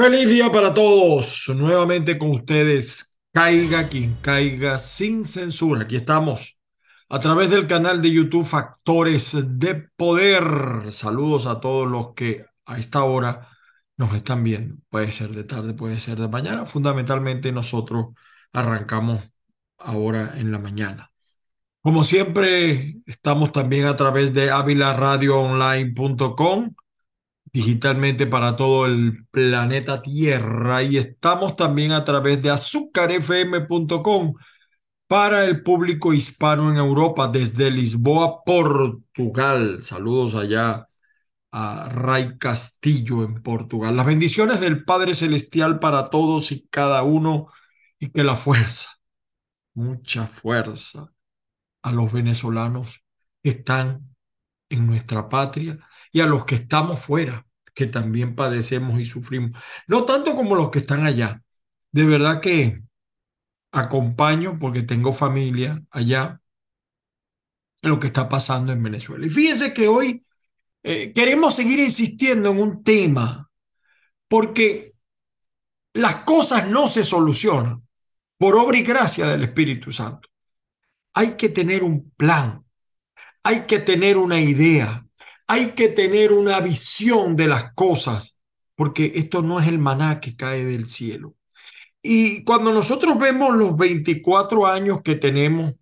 Feliz día para todos. Nuevamente con ustedes, caiga quien caiga sin censura. Aquí estamos a través del canal de YouTube Factores de Poder. Saludos a todos los que a esta hora nos están viendo. Puede ser de tarde, puede ser de mañana. Fundamentalmente nosotros arrancamos ahora en la mañana. Como siempre, estamos también a través de avilaradioonline.com digitalmente para todo el planeta Tierra y estamos también a través de azúcarfm.com para el público hispano en Europa desde Lisboa, Portugal. Saludos allá a Ray Castillo en Portugal. Las bendiciones del Padre Celestial para todos y cada uno y que la fuerza, mucha fuerza a los venezolanos que están en nuestra patria y a los que estamos fuera, que también padecemos y sufrimos. No tanto como los que están allá. De verdad que acompaño porque tengo familia allá lo que está pasando en Venezuela. Y fíjense que hoy eh, queremos seguir insistiendo en un tema porque las cosas no se solucionan por obra y gracia del Espíritu Santo. Hay que tener un plan, hay que tener una idea, hay que tener una visión de las cosas, porque esto no es el maná que cae del cielo. Y cuando nosotros vemos los 24 años que tenemos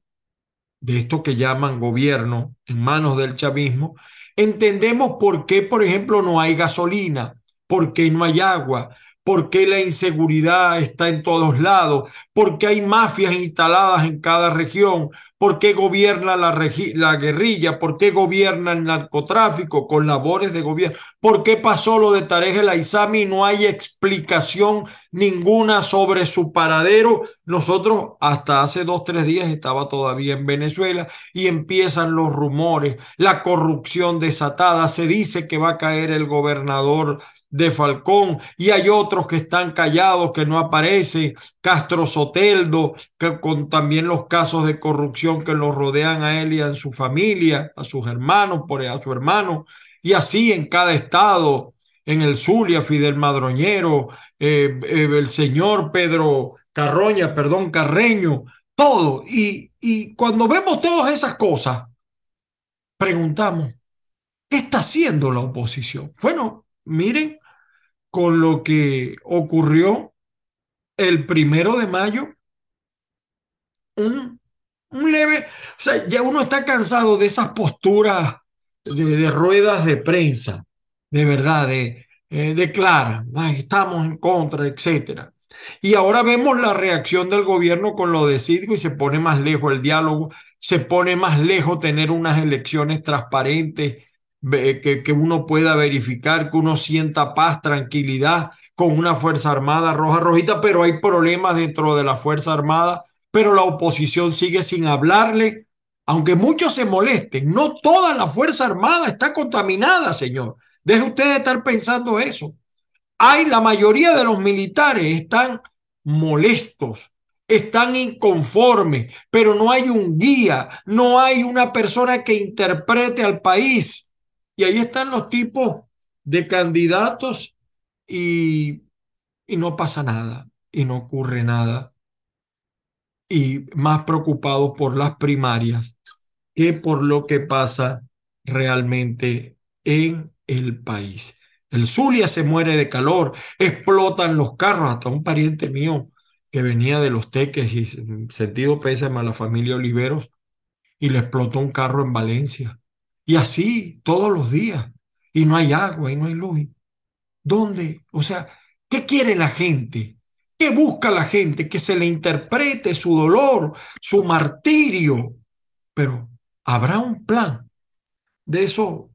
de esto que llaman gobierno en manos del chavismo, entendemos por qué, por ejemplo, no hay gasolina, por qué no hay agua, por qué la inseguridad está en todos lados, por qué hay mafias instaladas en cada región, por qué gobierna la, la, guerrilla, por qué gobierna el narcotráfico con labores de gobierno, por qué pasó lo de Tarek el Aizami y no hay explicación ninguna sobre su paradero. Nosotros hasta hace dos, tres días estaba todavía en Venezuela y empiezan los rumores, la corrupción desatada, se dice que va a caer el gobernador de Falcón y hay otros que están callados, que no aparecen, Castro Soteldo, que con también los casos de corrupción que lo rodean a él y a su familia, a sus hermanos, por a su hermano, y así en cada estado, en el Zulia, Fidel Madroñero, eh, eh, el señor Pedro Carroña, perdón, Carreño, todo. Y, y cuando vemos todas esas cosas, preguntamos, ¿qué está haciendo la oposición? Bueno, miren con lo que ocurrió el primero de mayo, un, un leve, o sea, ya uno está cansado de esas posturas de, ruedas de prensa, de verdad, de, eh, estamos en contra, etcétera. Y ahora vemos la reacción del gobierno con lo de Cidgo y se pone más lejos el diálogo, se pone más lejos tener unas elecciones transparentes que, que uno pueda verificar, que uno sienta paz, tranquilidad con una Fuerza Armada roja, rojita, pero hay problemas dentro de la Fuerza Armada, pero la oposición sigue sin hablarle, aunque muchos se molesten. No toda la Fuerza Armada está contaminada, señor. Deje usted de estar pensando eso. Hay la mayoría de los militares están molestos, están inconformes, pero no hay un guía, no hay una persona que interprete al país. Y ahí están los tipos de candidatos y, y no pasa nada y no ocurre nada. Y más preocupados por las primarias que por lo que pasa realmente en el país. El Zulia se muere de calor, explotan los carros, hasta un pariente mío que venía de los teques y sentido pésame a la familia Oliveros y le explotó un carro en Valencia. Y así todos los días. Y no hay agua y no hay luz. ¿Dónde? O sea, ¿qué quiere la gente? ¿Qué busca la gente? Que se le interprete su dolor, su martirio. Pero habrá un plan. De eso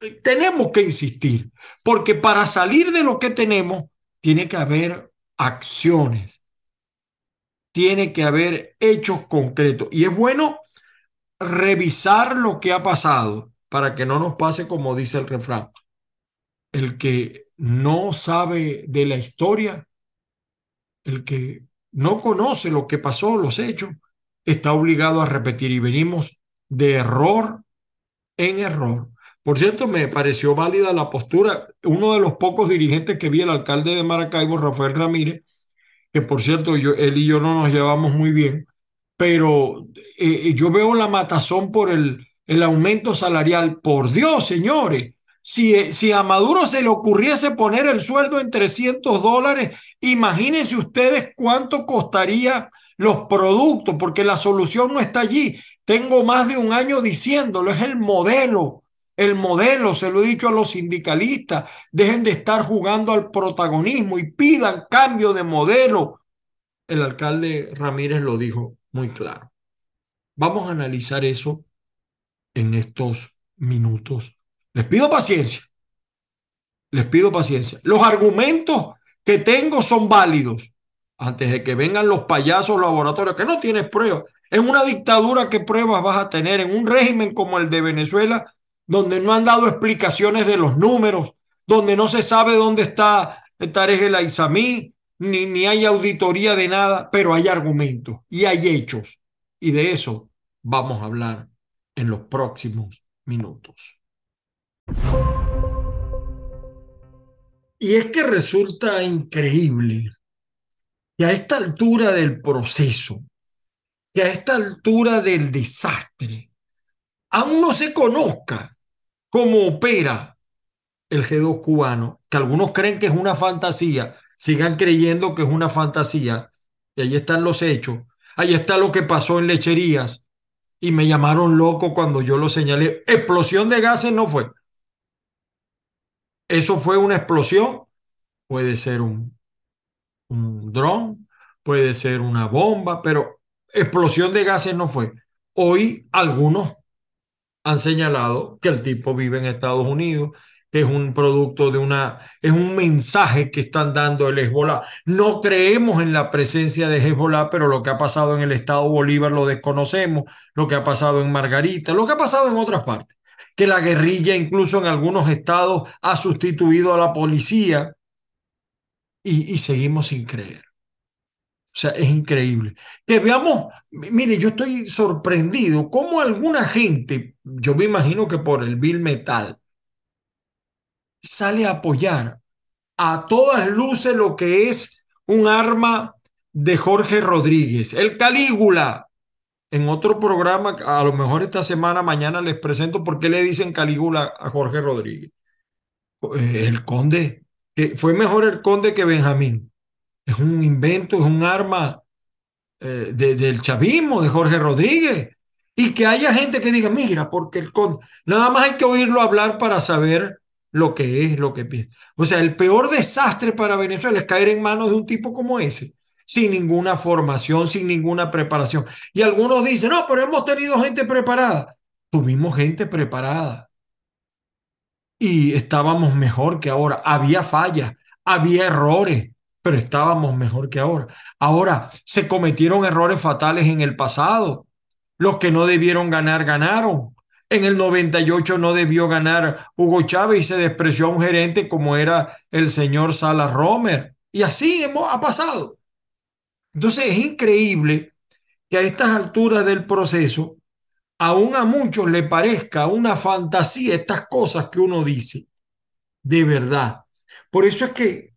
eh, tenemos que insistir, porque para salir de lo que tenemos, tiene que haber acciones, tiene que haber hechos concretos. Y es bueno revisar lo que ha pasado para que no nos pase como dice el refrán. El que no sabe de la historia, el que no conoce lo que pasó, los hechos, está obligado a repetir y venimos de error en error. Por cierto, me pareció válida la postura. Uno de los pocos dirigentes que vi, el alcalde de Maracaibo, Rafael Ramírez, que por cierto, yo, él y yo no nos llevamos muy bien, pero eh, yo veo la matazón por el, el aumento salarial. Por Dios, señores, si, si, a Maduro se le ocurriese poner el sueldo en 300 dólares, imagínense ustedes cuánto costaría los productos, porque la solución no está allí. Tengo más de un año diciéndolo, es el modelo. El modelo, se lo he dicho a los sindicalistas, dejen de estar jugando al protagonismo y pidan cambio de modelo. El alcalde Ramírez lo dijo muy claro. Vamos a analizar eso en estos minutos. Les pido paciencia. Les pido paciencia. Los argumentos que tengo son válidos antes de que vengan los payasos laboratorios, que no tienes pruebas. En una dictadura, ¿qué pruebas vas a tener? En un régimen como el de Venezuela, donde no han dado explicaciones de los números, donde no se sabe dónde está Tarek el Aizamí, ni, ni hay auditoría de nada, pero hay argumentos y hay hechos. Y de eso vamos a hablar en los próximos minutos. Y es que resulta increíble que a esta altura del proceso, que a esta altura del desastre, aún no se conozca cómo opera el G2 cubano, que algunos creen que es una fantasía, sigan creyendo que es una fantasía, y ahí están los hechos, ahí está lo que pasó en lecherías, y me llamaron loco cuando yo lo señalé. Explosión de gases no fue. ¿Eso fue una explosión? Puede ser un un dron, puede ser una bomba, pero explosión de gases no fue. Hoy algunos han señalado que el tipo vive en Estados Unidos, es un producto de una, es un mensaje que están dando el Hezbollah. No creemos en la presencia de Hezbollah, pero lo que ha pasado en el estado Bolívar lo desconocemos, lo que ha pasado en Margarita, lo que ha pasado en otras partes, que la guerrilla incluso en algunos estados ha sustituido a la policía y, seguimos sin creer. O sea, es increíble. Que veamos, mire, yo estoy sorprendido cómo alguna gente, yo me imagino que por el Bill Metal, sale a apoyar a todas luces lo que es un arma de Jorge Rodríguez, el Calígula. En otro programa, a lo mejor esta semana, mañana les presento por qué le dicen Calígula a Jorge Rodríguez. Eh, el conde fue mejor el conde que Benjamín. Es un invento, es un arma eh, del chavismo, de Jorge Rodríguez. Y que haya gente que diga, mira, porque el conde, nada más hay que oírlo hablar para saber lo que es, lo que piensa. O sea, el peor desastre para Venezuela es caer en manos de un tipo como ese, sin ninguna formación, sin ninguna preparación. Y algunos dicen, no, pero hemos tenido gente preparada. Tuvimos gente preparada y estábamos mejor que ahora. Había fallas, había errores, pero estábamos mejor que ahora. Ahora se cometieron errores fatales en el pasado. Los que no debieron ganar, ganaron. En el 98 no debió ganar Hugo Chávez y se despreció a un gerente como era el señor Salas Romer. Y así hemos, ha pasado. Entonces es increíble que a estas alturas del proceso aún a muchos le parezca una fantasía estas cosas que uno dice, de verdad. Por eso es que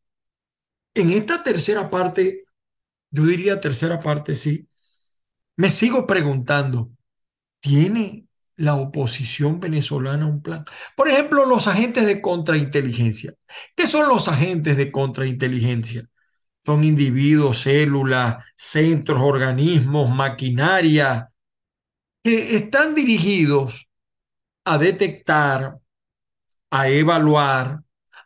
en esta tercera parte, yo diría tercera parte, sí, me sigo preguntando, ¿tiene la oposición venezolana un plan? Por ejemplo, los agentes de contrainteligencia. ¿Qué son los agentes de contrainteligencia? Son individuos, células, centros, organismos, maquinaria, que están dirigidos a detectar, a evaluar,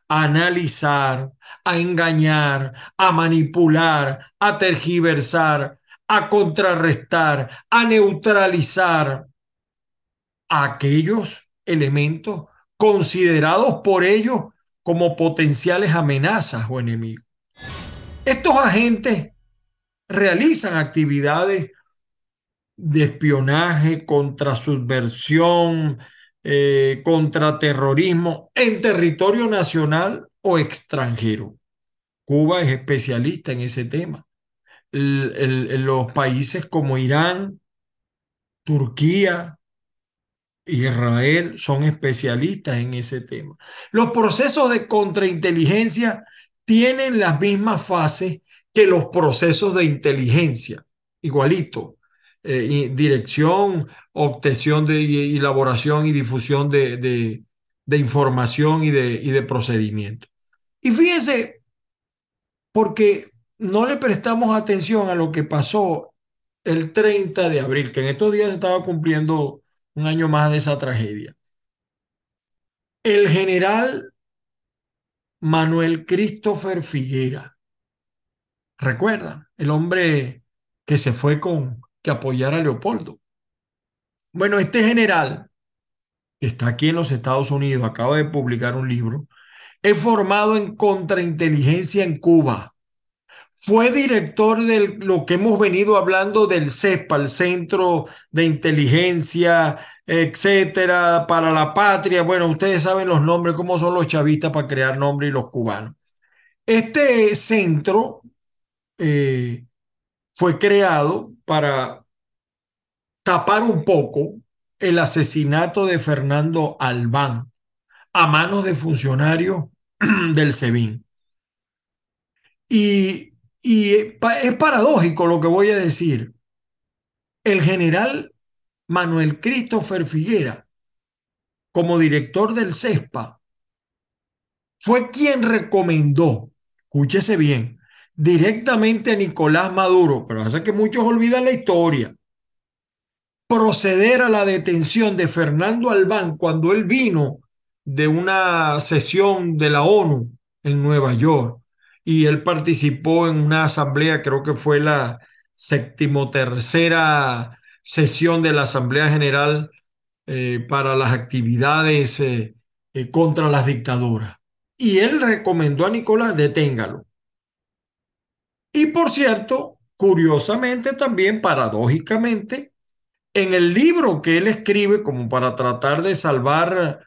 a analizar, a engañar, a manipular, a tergiversar, a contrarrestar, a neutralizar aquellos elementos considerados por ellos como potenciales amenazas o enemigos. Estos agentes realizan actividades de espionaje, contra subversión, eh, contra terrorismo en territorio nacional o extranjero. Cuba es especialista en ese tema. los países como Irán, Turquía, Israel son especialistas en ese tema. Los procesos de contrainteligencia tienen las mismas fases que los procesos de inteligencia, igualito. Eh, dirección, obtención de elaboración y difusión de, de, información y de, y de procedimiento. Y fíjense, porque no le prestamos atención a lo que pasó el 30 de abril, que en estos días estaba cumpliendo un año más de esa tragedia. El general Manuel Christopher Figuera, recuerda, el hombre que se fue con que apoyar a Leopoldo. Bueno, este general, que está aquí en los Estados Unidos, acaba de publicar un libro, es formado en contrainteligencia en Cuba fue director de lo que hemos venido hablando del CEPA, el Centro de Inteligencia, etcétera, para la patria. Bueno, ustedes saben los nombres, cómo son los chavistas para crear nombres y los cubanos. Este centro eh, fue creado para tapar un poco el asesinato de Fernando Albán a manos de funcionarios del SEBIN. Y y es paradójico lo que voy a decir. El general Manuel Christopher Figuera, como director del CESPA, fue quien recomendó, escúchese bien, directamente a Nicolás Maduro, pero hace que muchos olvidan la historia, proceder a la detención de Fernando Albán cuando él vino de una sesión de la ONU en Nueva York y él participó en una asamblea, creo que fue la séptimo tercera sesión de la Asamblea General eh, para las actividades eh, eh, contra las dictaduras. Y él recomendó a Nicolás, deténgalo. Y por cierto, curiosamente también, paradójicamente, en el libro que él escribe como para tratar de salvar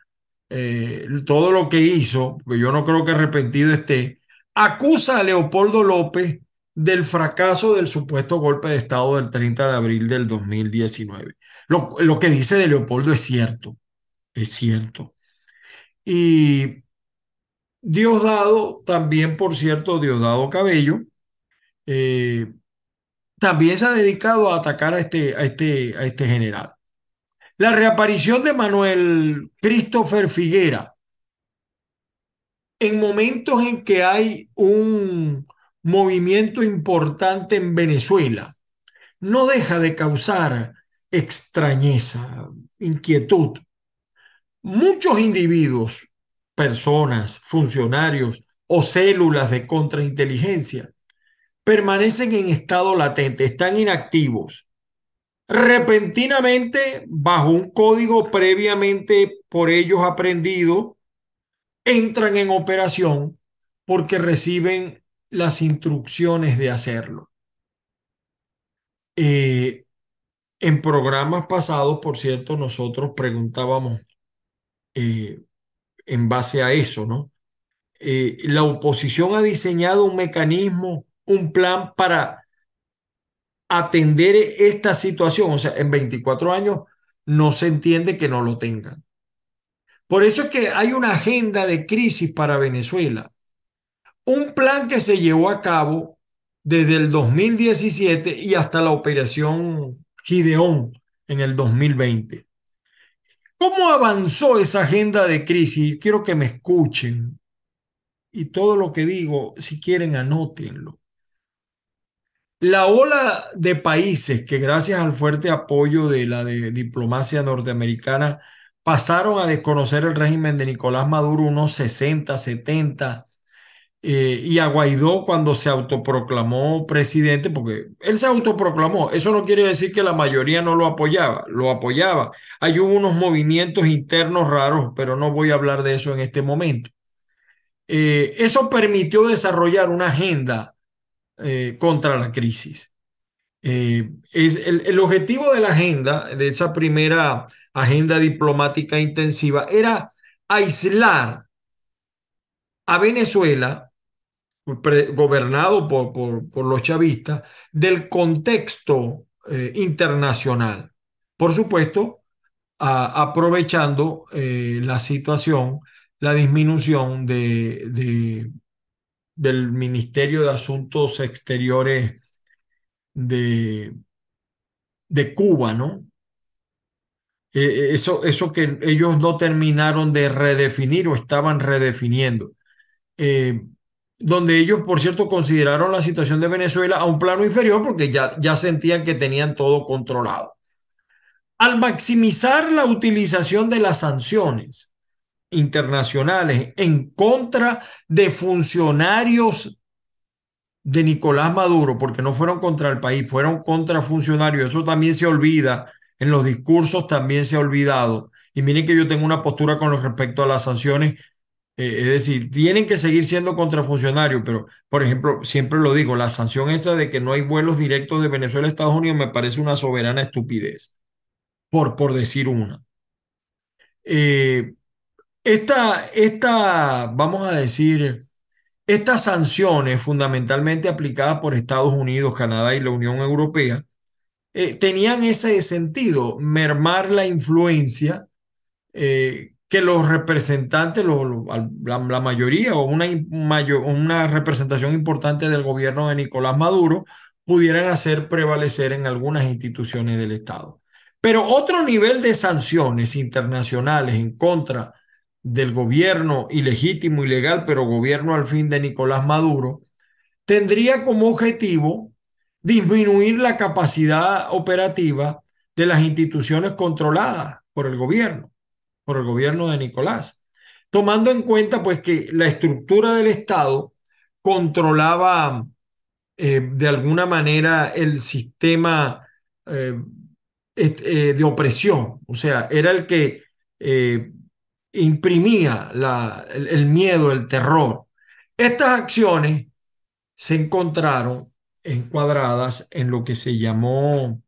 todo lo que hizo, porque yo no creo que arrepentido esté, acusa a Leopoldo López del fracaso del supuesto golpe de Estado del 30 de abril del 2019. Lo, lo que dice de Leopoldo es cierto, es cierto. Y Diosdado, también por cierto, Diosdado Cabello, eh, también se ha dedicado a atacar a este, a, este, a este general. La reaparición de Manuel Christopher Figuera en momentos en que hay un movimiento importante en Venezuela, no deja de causar extrañeza, inquietud. Muchos individuos, personas, funcionarios o células de contrainteligencia permanecen en estado latente, están inactivos. Repentinamente, bajo un código previamente por ellos aprendido, entran en operación porque reciben las instrucciones de hacerlo. Eh, en programas pasados, por cierto, nosotros preguntábamos eh, en base a eso, ¿no? Eh, la oposición ha diseñado un mecanismo, un plan para atender esta situación. O sea, en 24 años no se entiende que no lo tengan. Por eso es que hay una agenda de crisis para Venezuela. Un plan que se llevó a cabo desde el 2017 y hasta la operación Gideón en el 2020. ¿Cómo avanzó esa agenda de crisis? Quiero que me escuchen. Y todo lo que digo, si quieren, anótenlo. La ola de países que gracias al fuerte apoyo de la diplomacia norteamericana pasaron a desconocer el régimen de Nicolás Maduro unos 60, 70, eh, y a Guaidó cuando se autoproclamó presidente, porque él se autoproclamó, eso no quiere decir que la mayoría no lo apoyaba, lo apoyaba. Hay unos movimientos internos raros, pero no voy a hablar de eso en este momento. Eh, eso permitió desarrollar una agenda eh, contra la crisis. es el, el objetivo de la agenda, de esa primera agenda diplomática intensiva era aislar a Venezuela, gobernado por, por, los chavistas, del contexto eh, internacional. Por supuesto, aprovechando eh, la situación, la disminución de, de, del Ministerio de Asuntos Exteriores de, de Cuba, ¿no? Eh, eso, eso que ellos no terminaron de redefinir o estaban redefiniendo. Eh, donde ellos, por cierto, consideraron la situación de Venezuela a un plano inferior porque ya, ya sentían que tenían todo controlado. Al maximizar la utilización de las sanciones internacionales en contra de funcionarios de Nicolás Maduro, porque no fueron contra el país, fueron contra funcionarios, eso también se olvida, en los discursos también se ha olvidado. Y miren que yo tengo una postura con respecto a las sanciones eh, es decir, tienen que seguir siendo contrafuncionarios, pero, por ejemplo, siempre lo digo, la sanción esa de que no hay vuelos directos de Venezuela a Estados Unidos me parece una soberana estupidez, por, por decir una. Eh, esta, esta, vamos a decir, estas sanciones fundamentalmente aplicadas por Estados Unidos, Canadá y la Unión Europea, eh, tenían ese sentido, mermar la influencia eh, que los representantes, la, mayoría o una, una representación importante del gobierno de Nicolás Maduro pudieran hacer prevalecer en algunas instituciones del Estado. Pero otro nivel de sanciones internacionales en contra del gobierno ilegítimo, ilegal, pero gobierno al fin de Nicolás Maduro, tendría como objetivo disminuir la capacidad operativa de las instituciones controladas por el gobierno por el gobierno de Nicolás, tomando en cuenta pues que la estructura del Estado controlaba eh, de alguna manera el sistema eh, eh, de opresión, o sea, era el que imprimía la, el, el miedo, el terror. Estas acciones se encontraron encuadradas en lo que se llamó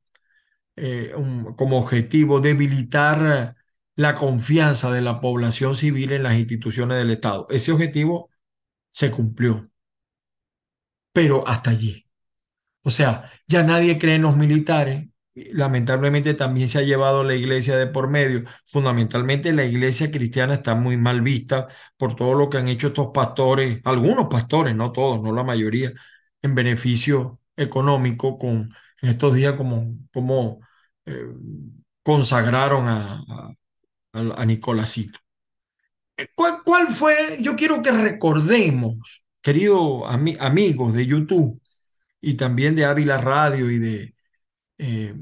como objetivo debilitar la confianza de la población civil en las instituciones del Estado. Ese objetivo se cumplió, pero hasta allí. O sea, ya nadie cree en los militares. Lamentablemente también se ha llevado la iglesia de por medio. Fundamentalmente la iglesia cristiana está muy mal vista por todo lo que han hecho estos pastores, algunos pastores, no todos, no la mayoría, en beneficio económico con en estos días como, como eh, consagraron a, a, Nicolásito. Eh, ¿Cuál, fue? Yo quiero que recordemos, queridos amigos de YouTube y también de Ávila Radio y de eh,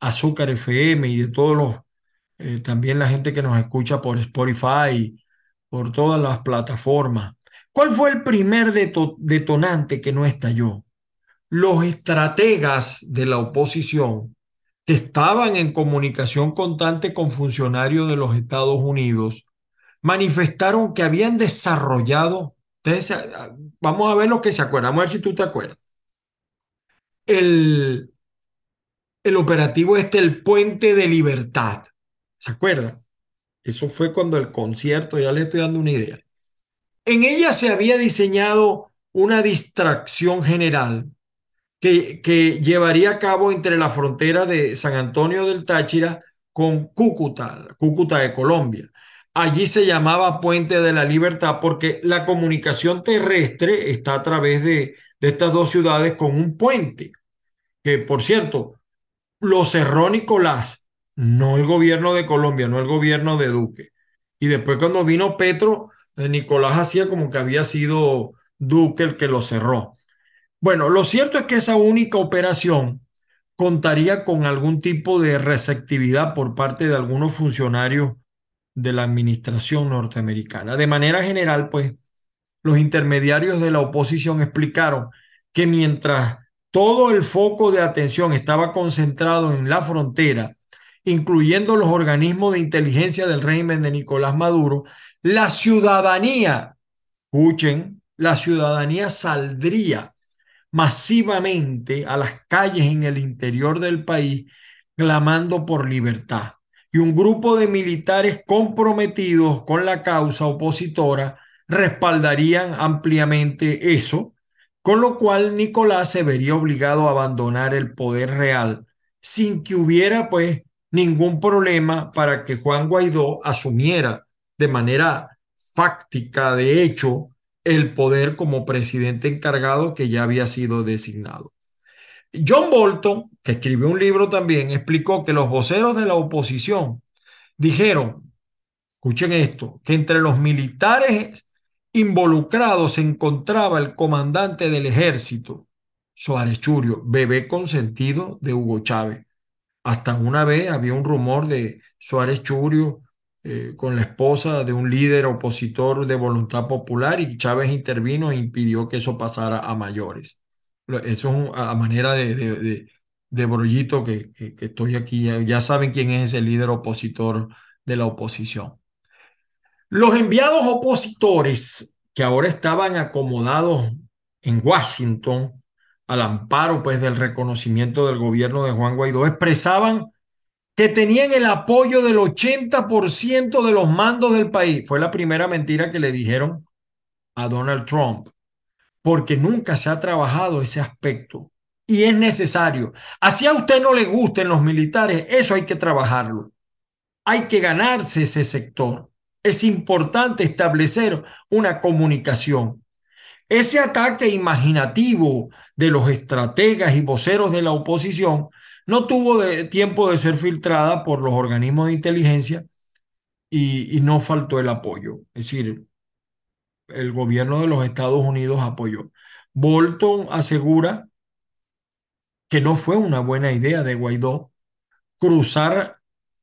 Azúcar FM y de todos los, también la gente que nos escucha por Spotify, por todas las plataformas. ¿Cuál fue el primer detonante que no estalló? Los estrategas de la oposición que estaban en comunicación constante con funcionarios de los Estados Unidos, manifestaron que habían desarrollado, vamos a ver lo que se acuerdan, vamos a ver si tú te acuerdas. El, el operativo este, el Puente de Libertad, ¿se acuerdan? Eso fue cuando el concierto, ya le estoy dando una idea. En ella se había diseñado una distracción general que, llevaría a cabo entre la frontera de San Antonio del Táchira con Cúcuta, Cúcuta de Colombia. Allí se llamaba Puente de la Libertad porque la comunicación terrestre está a través de, de estas dos ciudades con un puente, que por cierto, lo cerró Nicolás, no el gobierno de Colombia, no el gobierno de Duque. Y después cuando vino Petro, Nicolás hacía como que había sido Duque el que lo cerró. Bueno, lo cierto es que esa única operación contaría con algún tipo de receptividad por parte de algunos funcionarios de la administración norteamericana. De manera general, pues, los intermediarios de la oposición explicaron que mientras todo el foco de atención estaba concentrado en la frontera, incluyendo los organismos de inteligencia del régimen de Nicolás Maduro, la ciudadanía, escuchen, la ciudadanía saldría masivamente a las calles en el interior del país clamando por libertad. Y un grupo de militares comprometidos con la causa opositora respaldarían ampliamente eso, con lo cual Nicolás se vería obligado a abandonar el poder real sin que hubiera pues ningún problema para que Juan Guaidó asumiera de manera fáctica, de hecho, el poder como presidente encargado que ya había sido designado. John Bolton, que escribió un libro también, explicó que los voceros de la oposición dijeron, escuchen esto, que entre los militares involucrados se encontraba el comandante del ejército, Suárez Churio, bebé consentido de Hugo Chávez. Hasta una vez había un rumor de Suárez Churio eh, con la esposa de un líder opositor de voluntad popular y Chávez intervino e impidió que eso pasara a mayores. Eso es a manera de, de, brollito que, que, estoy aquí. Ya, ya saben quién es ese líder opositor de la oposición. Los enviados opositores que ahora estaban acomodados en Washington al amparo pues del reconocimiento del gobierno de Juan Guaidó expresaban que tenían el apoyo del 80% de los mandos del país. Fue la primera mentira que le dijeron a Donald Trump, porque nunca se ha trabajado ese aspecto y es necesario. Así a usted no le gusten los militares, eso hay que trabajarlo. Hay que ganarse ese sector. Es importante establecer una comunicación. Ese ataque imaginativo de los estrategas y voceros de la oposición no tuvo tiempo de ser filtrada por los organismos de inteligencia y, y no faltó el apoyo. Es decir, el gobierno de los Estados Unidos apoyó. Bolton asegura que no fue una buena idea de Guaidó cruzar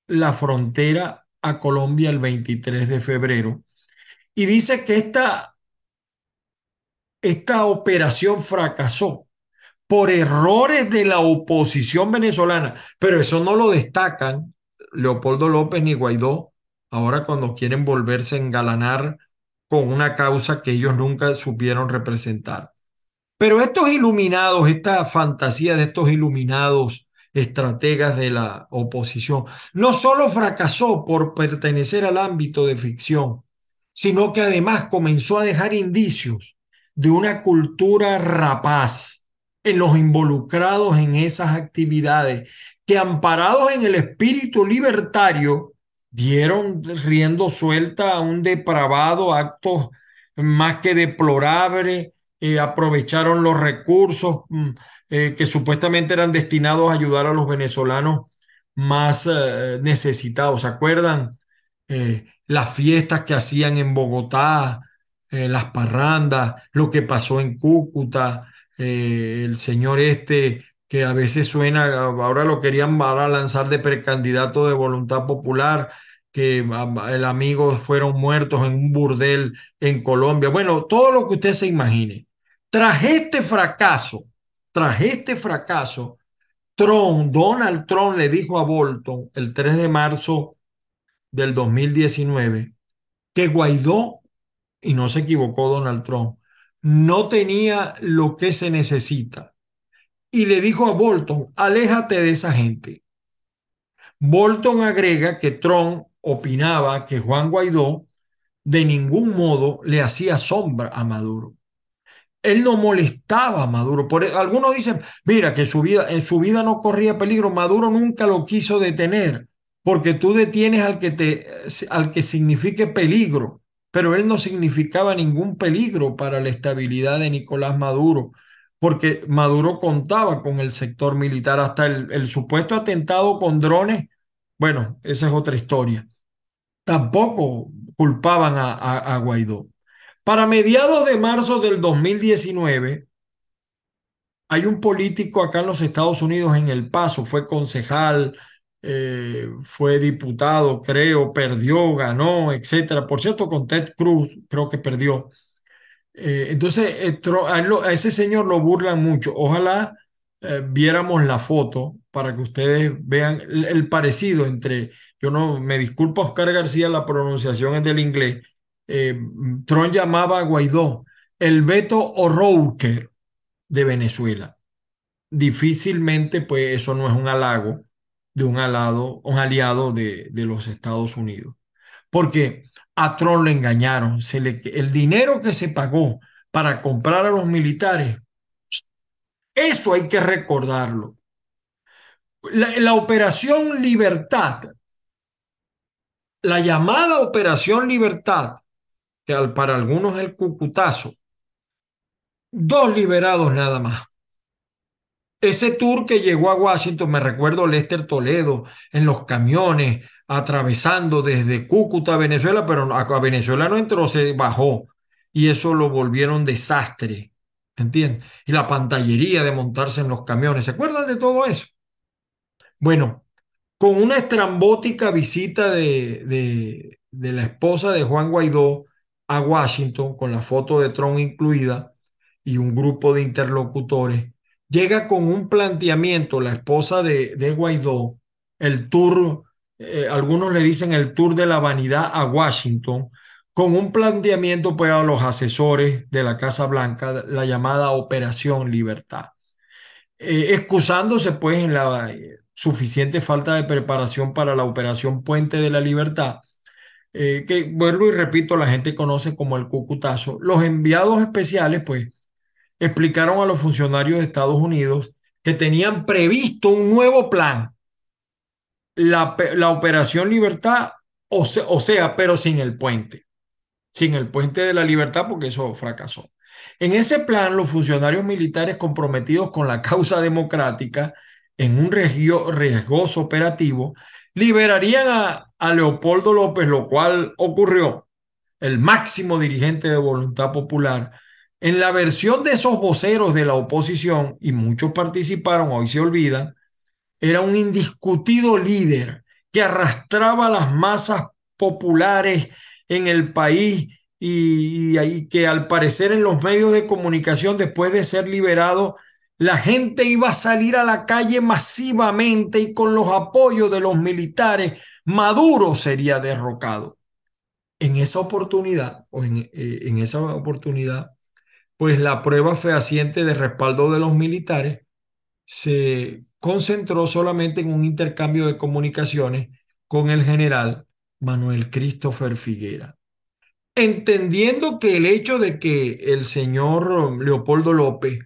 la frontera a Colombia el 23 de febrero y dice que esta, esta operación fracasó por errores de la oposición venezolana, pero eso no lo destacan Leopoldo López ni Guaidó ahora cuando quieren volverse a engalanar con una causa que ellos nunca supieron representar. Pero estos iluminados, esta fantasía de estos iluminados estrategas de la oposición, no solo fracasó por pertenecer al ámbito de ficción, sino que además comenzó a dejar indicios de una cultura rapaz en los involucrados en esas actividades que amparados en el espíritu libertario dieron riendo suelta a un depravado acto más que deplorable, eh, aprovecharon los recursos, mm, eh, que supuestamente eran destinados a ayudar a los venezolanos más eh, necesitados. ¿Se acuerdan? Eh, las fiestas que hacían en Bogotá, las parrandas, lo que pasó en Cúcuta, el señor este que a veces suena, ahora lo querían ahora lanzar de precandidato de voluntad popular, que el amigo fueron muertos en un burdel en Colombia. Bueno, todo lo que usted se imagine. Tras este fracaso, tras este fracaso, Trump, Donald Trump le dijo a Bolton el 3 de marzo del 2019 que Guaidó, y no se equivocó Donald Trump, no tenía lo que se necesita. Y le dijo a Bolton, aléjate de esa gente. Bolton agrega que Trump opinaba que Juan Guaidó de ningún modo le hacía sombra a Maduro él no molestaba a Maduro. Por, e, algunos dicen, mira, que su vida, en su vida no corría peligro. Maduro nunca lo quiso detener, porque tú detienes al que, te, al que signifique peligro, pero él no significaba ningún peligro para la estabilidad de Nicolás Maduro, porque Maduro contaba con el sector militar hasta el, el supuesto atentado con drones. Bueno, esa es otra historia. Tampoco culpaban a, a Guaidó. Para mediados de marzo del 2019, hay un político acá en los Estados Unidos en El Paso, fue concejal, eh, fue diputado, creo, perdió, ganó, etcétera. Por cierto, con Ted Cruz creo que perdió. Eh, entonces, eh, a ese señor lo burlan mucho. Ojalá viéramos la foto para que ustedes vean el, parecido entre, yo no, me disculpo Oscar García, la pronunciación es del inglés, Trump llamaba a Guaidó el Beto O'Rourke de Venezuela. Difícilmente, pues eso no es un halago de un, alado, un aliado de, de los Estados Unidos. Porque a Trump le engañaron. Se le, el dinero que se pagó para comprar a los militares, eso hay que recordarlo. La, la Operación Libertad, la llamada Operación Libertad, que para algunos es el cucutazo, dos liberados nada más. Ese tour que llegó a Washington, me recuerdo Lester Toledo en los camiones, atravesando desde Cúcuta a Venezuela, pero a Venezuela no entró, se bajó. Y eso lo volvieron desastre, ¿entiendes? Y la pantallería de montarse en los camiones, ¿se acuerdan de todo eso? Bueno, con una estrambótica visita de, de, de la esposa de Juan Guaidó a Washington, con la foto de Trump incluida, y un grupo de interlocutores, llega con un planteamiento, la esposa de, de Guaidó, el tour, eh, algunos le dicen el tour de la vanidad a Washington, con un planteamiento pues a los asesores de la Casa Blanca, la llamada Operación Libertad. Eh, excusándose pues en la eh, suficiente falta de preparación para la Operación Puente de la Libertad, que vuelvo y repito, la gente conoce como el cucutazo. Los enviados especiales pues explicaron a los funcionarios de Estados Unidos que tenían previsto un nuevo plan, la, la Operación Libertad, o, sea, pero sin el puente, sin el puente de la libertad, porque eso fracasó. En ese plan, los funcionarios militares comprometidos con la causa democrática en un riesgoso operativo liberarían a, a Leopoldo López, lo cual ocurrió, el máximo dirigente de Voluntad Popular, en la versión de esos voceros de la oposición, y muchos participaron, hoy se olvidan, era un indiscutido líder que arrastraba las masas populares en el país y, y, que al parecer en los medios de comunicación, después de ser liberado, la gente iba a salir a la calle masivamente y con los apoyos de los militares, Maduro sería derrocado. En esa oportunidad, o en, eh, en esa oportunidad, pues la prueba fehaciente de respaldo de los militares se concentró solamente en un intercambio de comunicaciones con el general Manuel Christopher Figuera. Entendiendo que el hecho de que el señor Leopoldo López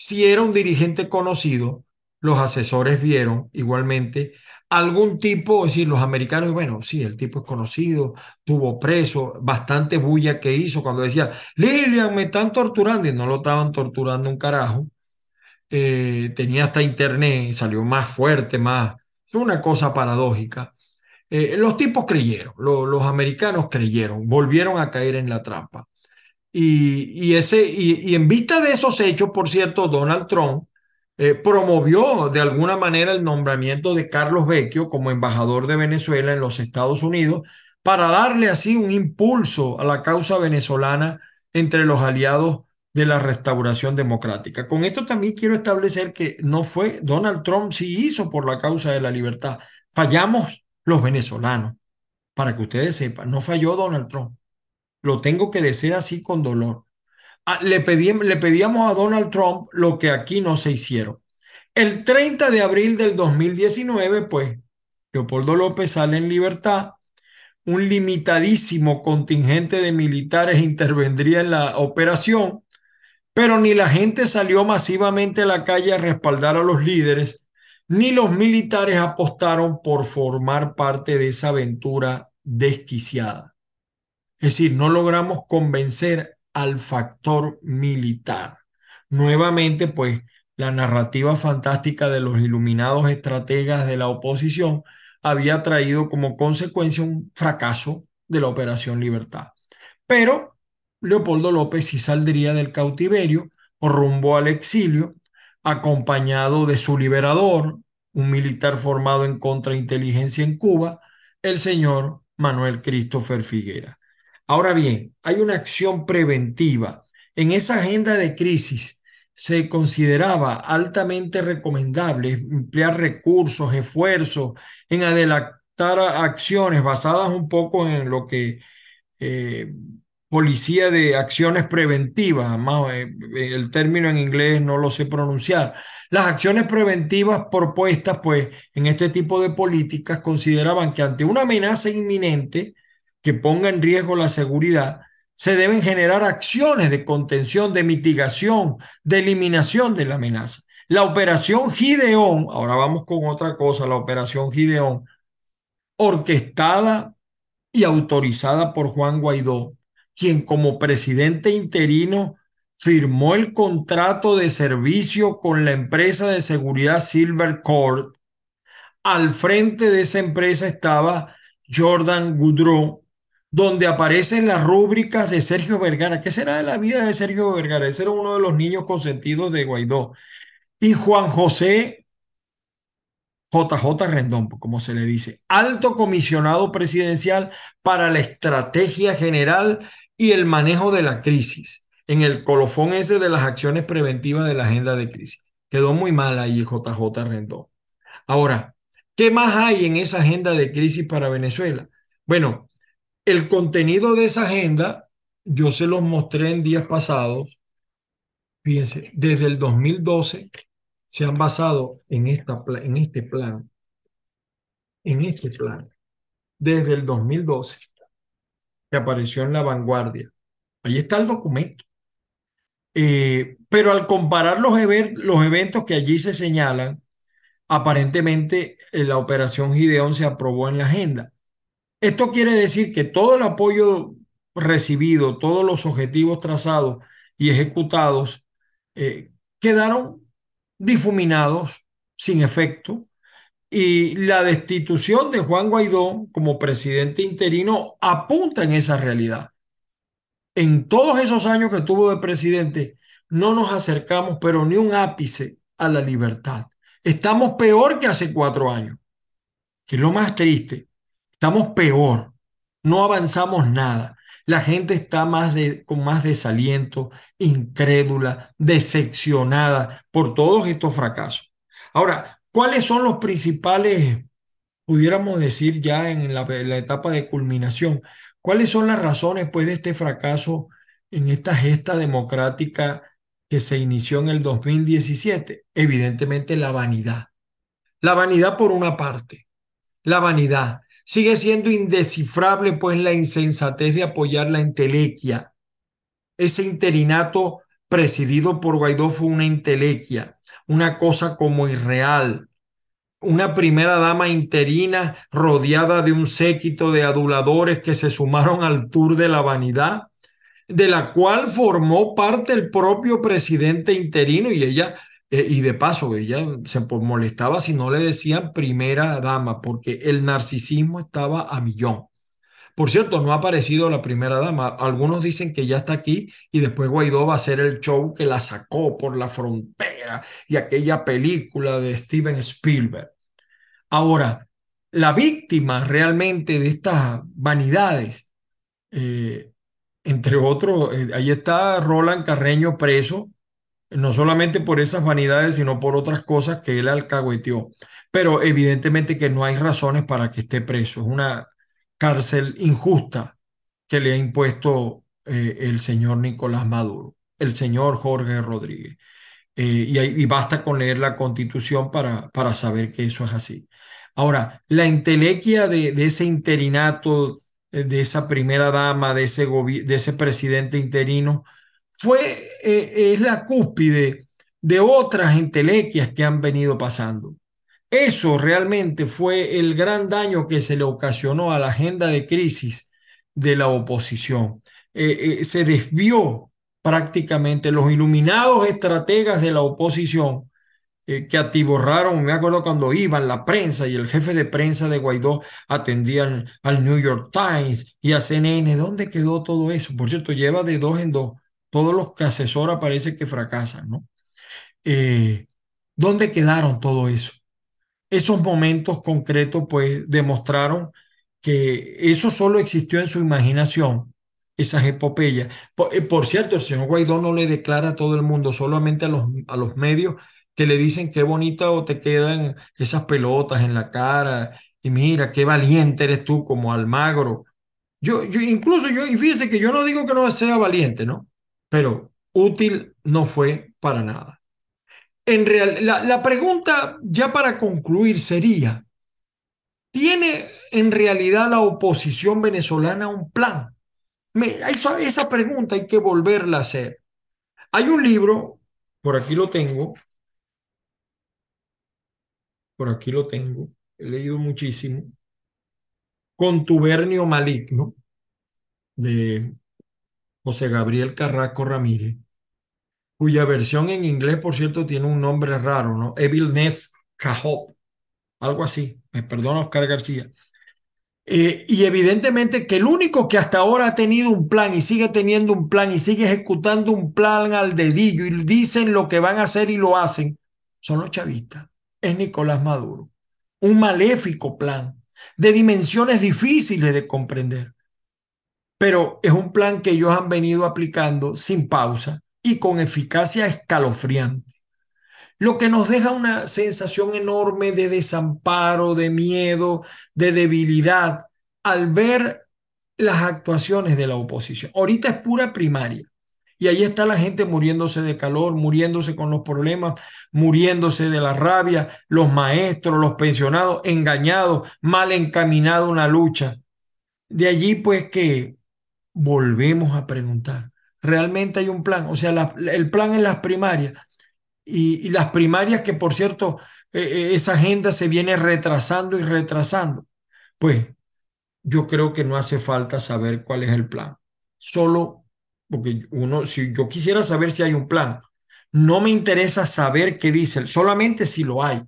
si era un dirigente conocido, los asesores vieron igualmente algún tipo, es decir, los americanos, bueno, sí, el tipo es conocido, tuvo preso, bastante bulla que hizo cuando decía, Lilian, me están torturando, y no lo estaban torturando un carajo. Eh, tenía hasta internet, salió más fuerte, más. Es una cosa paradójica. Eh, los tipos creyeron, lo, los americanos creyeron, volvieron a caer en la trampa. Y, y ese, y, y, en vista de esos hechos, por cierto, Donald Trump eh, promovió de alguna manera el nombramiento de Carlos Vecchio como embajador de Venezuela en los Estados Unidos para darle así un impulso a la causa venezolana entre los aliados de la restauración democrática. Con esto también quiero establecer que no fue Donald Trump, sí hizo por la causa de la libertad. Fallamos los venezolanos, para que ustedes sepan, no falló Donald Trump. Lo tengo que decir así con dolor. Ah, le, le pedíamos a Donald Trump lo que aquí no se hicieron. El 30 de abril del 2019, pues, Leopoldo López sale en libertad. Un limitadísimo contingente de militares intervendría en la operación, pero ni la gente salió masivamente a la calle a respaldar a los líderes, ni los militares apostaron por formar parte de esa aventura desquiciada. Es decir, no logramos convencer al factor militar. Nuevamente, pues, la narrativa fantástica de los iluminados estrategas de la oposición había traído como consecuencia un fracaso de la Operación Libertad. Pero Leopoldo López sí saldría del cautiverio o rumbo al exilio, acompañado de su liberador, un militar formado en contrainteligencia en Cuba, el señor Manuel Christopher Figuera. Ahora bien, hay una acción preventiva. En esa agenda de crisis se consideraba altamente recomendable emplear recursos, esfuerzos en adelantar acciones basadas un poco en lo que eh, policía de acciones preventivas, más, eh, el término en inglés no lo sé pronunciar. Las acciones preventivas propuestas, pues, en este tipo de políticas consideraban que ante una amenaza inminente, que ponga en riesgo la seguridad, se deben generar acciones de contención, de mitigación, de eliminación de la amenaza. La operación Gideón, ahora vamos con otra cosa, la operación Gideón, orquestada y autorizada por Juan Guaidó, quien como presidente interino firmó el contrato de servicio con la empresa de seguridad Silver Cord. Al frente de esa empresa estaba Jordan Goudreau, donde aparecen las rúbricas de Sergio Vergara. ¿Qué será de la vida de Sergio Vergara? Ese era uno de los niños consentidos de Guaidó. Y Juan José JJ Rendón, como se le dice, alto comisionado presidencial para la estrategia general y el manejo de la crisis, en el colofón ese de las acciones preventivas de la agenda de crisis. Quedó muy mal ahí JJ Rendón. Ahora, ¿qué más hay en esa agenda de crisis para Venezuela? Bueno, el contenido de esa agenda, yo se los mostré en días pasados. Fíjense, desde el 2012 se han basado en, este plan, en este plan, desde el 2012, que apareció en la vanguardia. Ahí está el documento. Eh, pero al comparar los, los eventos que allí se señalan, aparentemente eh, la operación Gideón se aprobó en la agenda. Esto quiere decir que todo el apoyo recibido, todos los objetivos trazados y ejecutados eh, quedaron difuminados sin efecto y la destitución de Juan Guaidó como presidente interino apunta en esa realidad. En todos esos años que tuvo de presidente, no nos acercamos, pero ni un ápice a la libertad. Estamos peor que hace cuatro años, que es lo más triste. Estamos peor, no avanzamos nada. La gente está más con más desaliento, incrédula, decepcionada por todos estos fracasos. Ahora, ¿cuáles son los principales, pudiéramos decir ya en la, la etapa de culminación, cuáles son las razones pues de este fracaso en esta gesta democrática que se inició en el 2017? Evidentemente la vanidad. La vanidad por una parte, la vanidad sigue siendo indescifrable pues la insensatez de apoyar la entelequia. Ese interinato presidido por Guaidó fue una entelequia, una cosa como irreal. Una primera dama interina rodeada de un séquito de aduladores que se sumaron al tour de la vanidad, de la cual formó parte el propio presidente interino y ella eh, y de paso, ella se molestaba si no le decían primera dama, porque el narcisismo estaba a millón. Por cierto, no ha aparecido la primera dama. Algunos dicen que ya está aquí y después Guaidó va a hacer el show que la sacó por la frontera y aquella película de Steven Spielberg. Ahora, la víctima realmente de estas vanidades, eh, entre otros, eh, ahí está Roland Carreño preso no solamente por esas vanidades, sino por otras cosas que él alcahueteó. Pero evidentemente que no hay razones para que esté preso. Es una cárcel injusta que le ha impuesto eh, el señor Nicolás Maduro, el señor Jorge Rodríguez. Eh, y, basta con leer la constitución para, para saber que eso es así. Ahora, la entelequia de, de ese interinato, eh, de esa primera dama, de ese, de ese presidente interino, fue, eh, es la cúspide de otras entelequias que han venido pasando. Eso realmente fue el gran daño que se le ocasionó a la agenda de crisis de la oposición. Eh, eh, se desvió prácticamente los iluminados estrategas de la oposición que atiborraron, me acuerdo cuando iban la prensa y el jefe de prensa de Guaidó atendían al New York Times y a CNN. ¿Dónde quedó todo eso? Por cierto, lleva de dos en dos todos los que asesora parece que fracasan, ¿no? Eh, ¿Dónde quedaron todo eso? Esos momentos concretos, pues, demostraron que eso solo existió en su imaginación, esas epopeyas. Por, eh, por, cierto, el señor Guaidó no le declara a todo el mundo, solamente a los, a los medios que le dicen qué bonita o te quedan esas pelotas en la cara y mira, qué valiente eres tú como Almagro. Yo, yo incluso yo, y fíjese que yo no digo que no sea valiente, ¿no? Pero útil no fue para nada. En real, la, pregunta ya para concluir sería, ¿tiene en realidad la oposición venezolana un plan? esa, esa pregunta hay que volverla a hacer. Hay un libro, por aquí lo tengo, por aquí lo tengo, he leído muchísimo, Contubernio Maligno, de José Gabriel Carrasco Ramírez, cuya versión en inglés, por cierto, tiene un nombre raro, ¿no? Evilness Cajot, algo así, me perdona Oscar García. Eh, y evidentemente que el único que hasta ahora ha tenido un plan y sigue teniendo un plan y sigue ejecutando un plan al dedillo y dicen lo que van a hacer y lo hacen, son los chavistas. Es Nicolás Maduro. Un maléfico plan de dimensiones difíciles de comprender. Pero es un plan que ellos han venido aplicando sin pausa y con eficacia escalofriante lo que nos deja una sensación enorme de desamparo, de miedo, de debilidad al ver las actuaciones de la oposición. Ahorita es pura primaria. Y ahí está la gente muriéndose de calor, muriéndose con los problemas, muriéndose de la rabia, los maestros, los pensionados, engañados, mal encaminada una lucha. De allí pues que volvemos a preguntar, ¿realmente hay un plan? O sea, el plan en las primarias y, las primarias que, por cierto, eh, eh, esa agenda se viene retrasando y retrasando. Pues yo creo que no hace falta saber cuál es el plan. Solo porque uno, si yo quisiera saber si hay un plan, no me interesa saber qué dice, solamente si lo hay,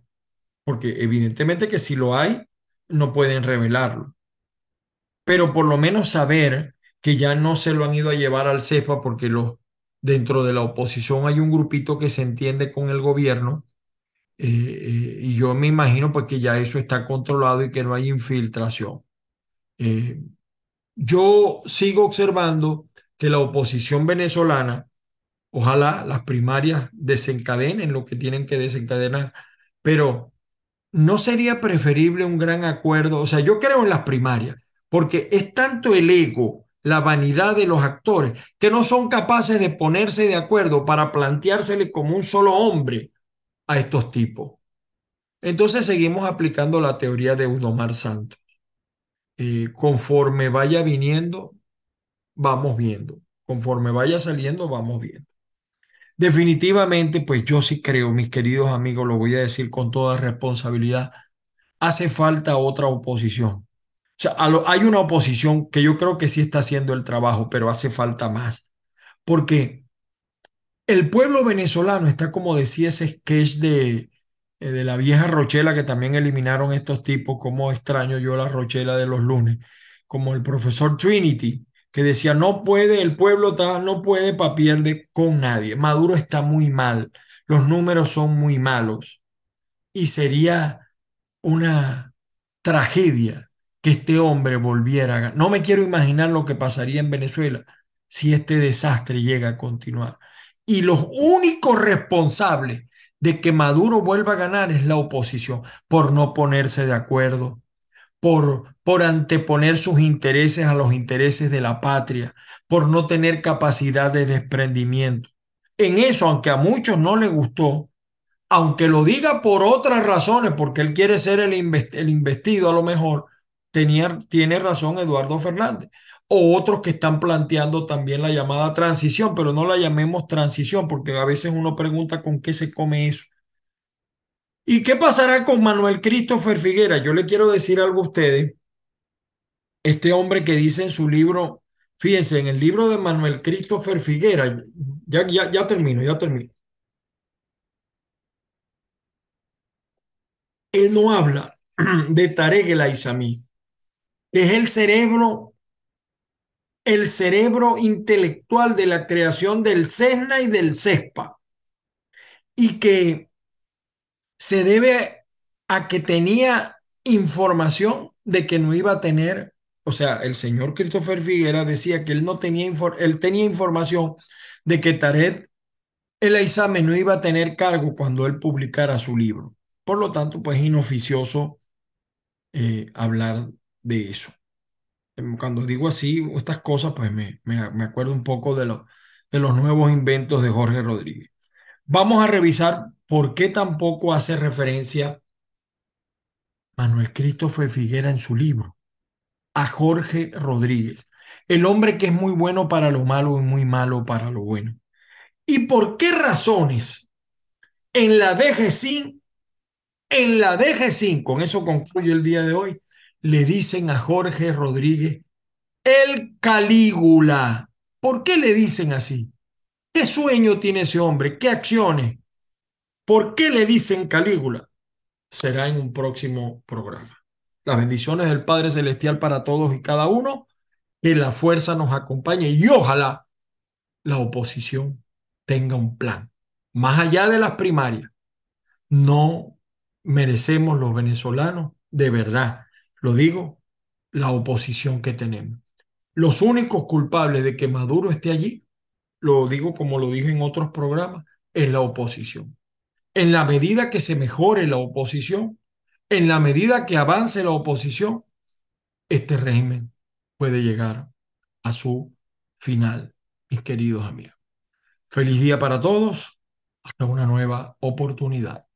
porque evidentemente que si lo hay, no pueden revelarlo. Pero por lo menos saber que ya no se lo han ido a llevar al CEPA porque los dentro de la oposición hay un grupito que se entiende con el gobierno eh, eh, y yo me imagino pues que ya eso está controlado y que no hay infiltración. Eh, yo sigo observando que la oposición venezolana, ojalá las primarias desencadenen lo que tienen que desencadenar, pero no sería preferible un gran acuerdo, o sea, yo creo en las primarias, porque es tanto el ego la vanidad de los actores, que no son capaces de ponerse de acuerdo para planteársele como un solo hombre a estos tipos. Entonces seguimos aplicando la teoría de Udomar Santos. Eh, conforme vaya viniendo, vamos viendo. Conforme vaya saliendo, vamos viendo. Definitivamente, pues yo sí creo, mis queridos amigos, lo voy a decir con toda responsabilidad, hace falta otra oposición sea, hay una oposición que yo creo que sí está haciendo el trabajo, pero hace falta más. Porque el pueblo venezolano está como decía ese sketch de, eh, de la vieja Rochela que también eliminaron estos tipos, como extraño yo la Rochela de los lunes, como el profesor Trinity, que decía, no puede, el pueblo no puede para pierde con nadie. Maduro está muy mal, los números son muy malos y sería una tragedia que este hombre volviera. No me quiero imaginar lo que pasaría en Venezuela si este desastre llega a continuar. Y los únicos responsables de que Maduro vuelva a ganar es la oposición, por no ponerse de acuerdo, por, por anteponer sus intereses a los intereses de la patria, por no tener capacidad de desprendimiento. En eso, aunque a muchos no les gustó, aunque lo diga por otras razones, porque él quiere ser el, el investido a lo mejor, tenía, tiene razón Eduardo Fernández. O otros que están planteando también la llamada transición, pero no la llamemos transición, porque a veces uno pregunta con qué se come eso. ¿Y qué pasará con Manuel Christopher Figuera? Yo le quiero decir algo a ustedes. Este hombre que dice en su libro, fíjense, en el libro de Manuel Christopher Figuera, ya, ya, ya termino, ya termino. Él no habla de Tarek el Aizamí es el cerebro, el cerebro intelectual de la creación del CESNA y del CESPA, y que se debe a que tenía información de que no iba a tener, o sea, el señor Christopher Figuera decía que él no tenía, él tenía información de que Taret el examen no iba a tener cargo cuando él publicara su libro. Por lo tanto, pues inoficioso eh, hablar de eso. Em, cuando digo así, estas cosas, pues me, me, acuerdo un poco de, de los nuevos inventos de Jorge Rodríguez. Vamos a revisar por qué tampoco hace referencia Manuel Christopher Figuera en su libro a Jorge Rodríguez, el hombre que es muy bueno para lo malo y muy malo para lo bueno. ¿Y por qué razones en la DGC En la DG5, con eso concluyo el día de hoy, le dicen a Jorge Rodríguez el Calígula. ¿Por qué le dicen así? ¿Qué sueño tiene ese hombre? ¿Qué acciones? ¿Por qué le dicen Calígula? Será en un próximo programa. Las bendiciones del Padre Celestial para todos y cada uno. Que la fuerza nos acompañe y ojalá la oposición tenga un plan. Más allá de las primarias, no merecemos los venezolanos, de verdad, lo digo, la oposición que tenemos. Los únicos culpables de que Maduro esté allí, lo digo como lo dije en otros programas, es la oposición. En la medida que se mejore la oposición, en la medida que avance la oposición, este régimen puede llegar a su final, mis queridos amigos. Feliz día para todos. Hasta una nueva oportunidad.